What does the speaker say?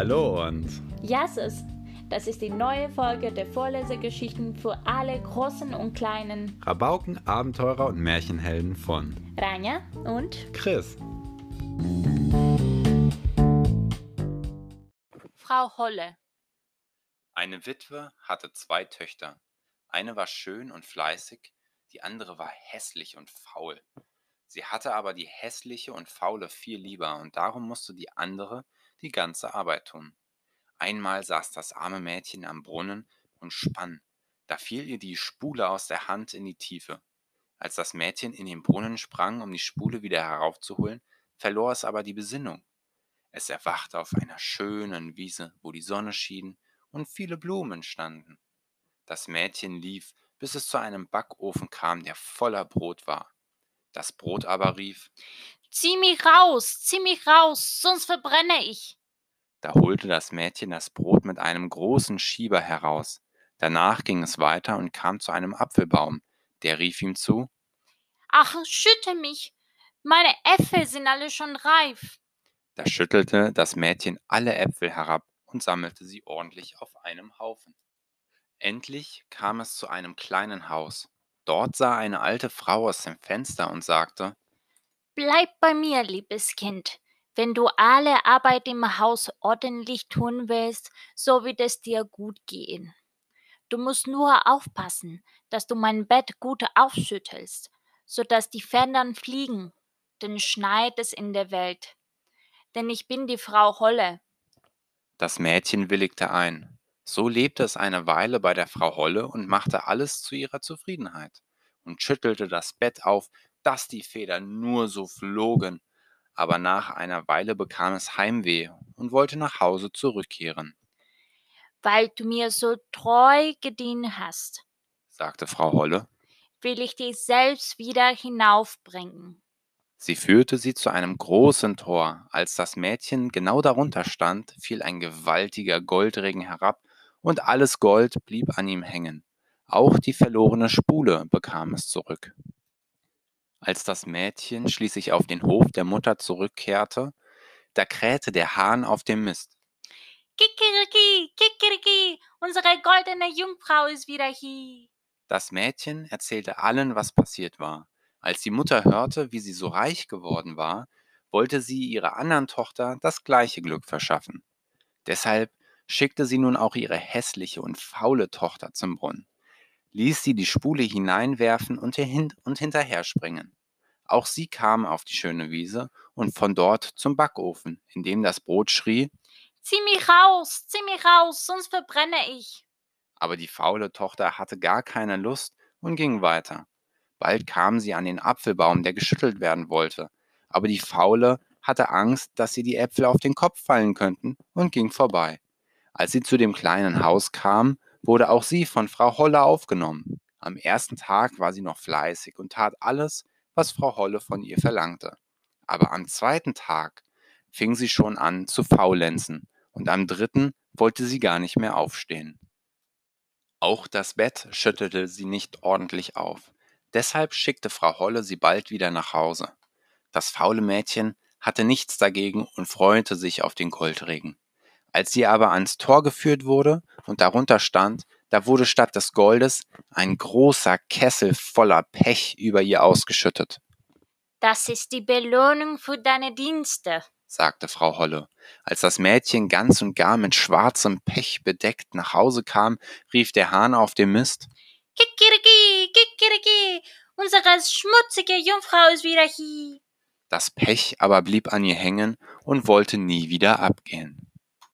Hallo und Jasses, das ist die neue Folge der Vorlesegeschichten für alle Großen und Kleinen. Rabauken, Abenteurer und Märchenhelden von Ranja und Chris. Frau Holle. Eine Witwe hatte zwei Töchter. Eine war schön und fleißig, die andere war hässlich und faul. Sie hatte aber die hässliche und faule viel lieber, und darum musste die andere die ganze Arbeit tun. Einmal saß das arme Mädchen am Brunnen und spann. Da fiel ihr die Spule aus der Hand in die Tiefe. Als das Mädchen in den Brunnen sprang, um die Spule wieder heraufzuholen, verlor es aber die Besinnung. Es erwachte auf einer schönen Wiese, wo die Sonne schien und viele Blumen standen. Das Mädchen lief, bis es zu einem Backofen kam, der voller Brot war. Das Brot aber rief Zieh mich raus, zieh mich raus, sonst verbrenne ich. Da holte das Mädchen das Brot mit einem großen Schieber heraus. Danach ging es weiter und kam zu einem Apfelbaum. Der rief ihm zu Ach, schütte mich. Meine Äpfel sind alle schon reif. Da schüttelte das Mädchen alle Äpfel herab und sammelte sie ordentlich auf einem Haufen. Endlich kam es zu einem kleinen Haus. Dort sah eine alte Frau aus dem Fenster und sagte Bleib bei mir, liebes Kind. Wenn du alle Arbeit im Haus ordentlich tun willst, so wird es dir gut gehen. Du musst nur aufpassen, dass du mein Bett gut aufschüttelst, so dass die Federn fliegen, denn schneit es in der Welt. Denn ich bin die Frau Holle. Das Mädchen willigte ein. So lebte es eine Weile bei der Frau Holle und machte alles zu ihrer Zufriedenheit und schüttelte das Bett auf, dass die Federn nur so flogen, aber nach einer Weile bekam es Heimweh und wollte nach Hause zurückkehren. Weil du mir so treu gedient hast, sagte Frau Holle. will ich dich selbst wieder hinaufbringen. Sie führte sie zu einem großen Tor. Als das Mädchen genau darunter stand, fiel ein gewaltiger Goldregen herab, und alles Gold blieb an ihm hängen. Auch die verlorene Spule bekam es zurück. Als das Mädchen schließlich auf den Hof der Mutter zurückkehrte, da krähte der Hahn auf dem Mist. Kikeriki, Kikeriki, unsere goldene Jungfrau ist wieder hier. Das Mädchen erzählte allen, was passiert war. Als die Mutter hörte, wie sie so reich geworden war, wollte sie ihrer anderen Tochter das gleiche Glück verschaffen. Deshalb schickte sie nun auch ihre hässliche und faule Tochter zum Brunnen, ließ sie die Spule hineinwerfen und, hin und hinterher springen. Auch sie kam auf die schöne Wiese und von dort zum Backofen, in dem das Brot schrie, Zieh mich raus, zieh mich raus, sonst verbrenne ich. aber die faule Tochter hatte gar keine Lust und ging weiter. Bald kam sie an den Apfelbaum, der geschüttelt werden wollte, aber die Faule hatte Angst, dass ihr die Äpfel auf den Kopf fallen könnten und ging vorbei. Als sie zu dem kleinen Haus kam, wurde auch sie von Frau Holle aufgenommen. Am ersten Tag war sie noch fleißig und tat alles, was Frau Holle von ihr verlangte. Aber am zweiten Tag fing sie schon an zu faulenzen und am dritten wollte sie gar nicht mehr aufstehen. Auch das Bett schüttelte sie nicht ordentlich auf. Deshalb schickte Frau Holle sie bald wieder nach Hause. Das faule Mädchen hatte nichts dagegen und freute sich auf den Goldregen. Als sie aber ans Tor geführt wurde und darunter stand, da wurde statt des Goldes ein großer Kessel voller Pech über ihr ausgeschüttet, Das ist die Belohnung für deine Dienste. sagte Frau Holle. Als das Mädchen ganz und gar mit schwarzem Pech bedeckt nach Hause kam, rief der Hahn auf dem Mist Kikeriki, Kikeriki, unsere schmutzige Jungfrau ist wieder hier. Das Pech aber blieb an ihr hängen und wollte nie wieder abgehen.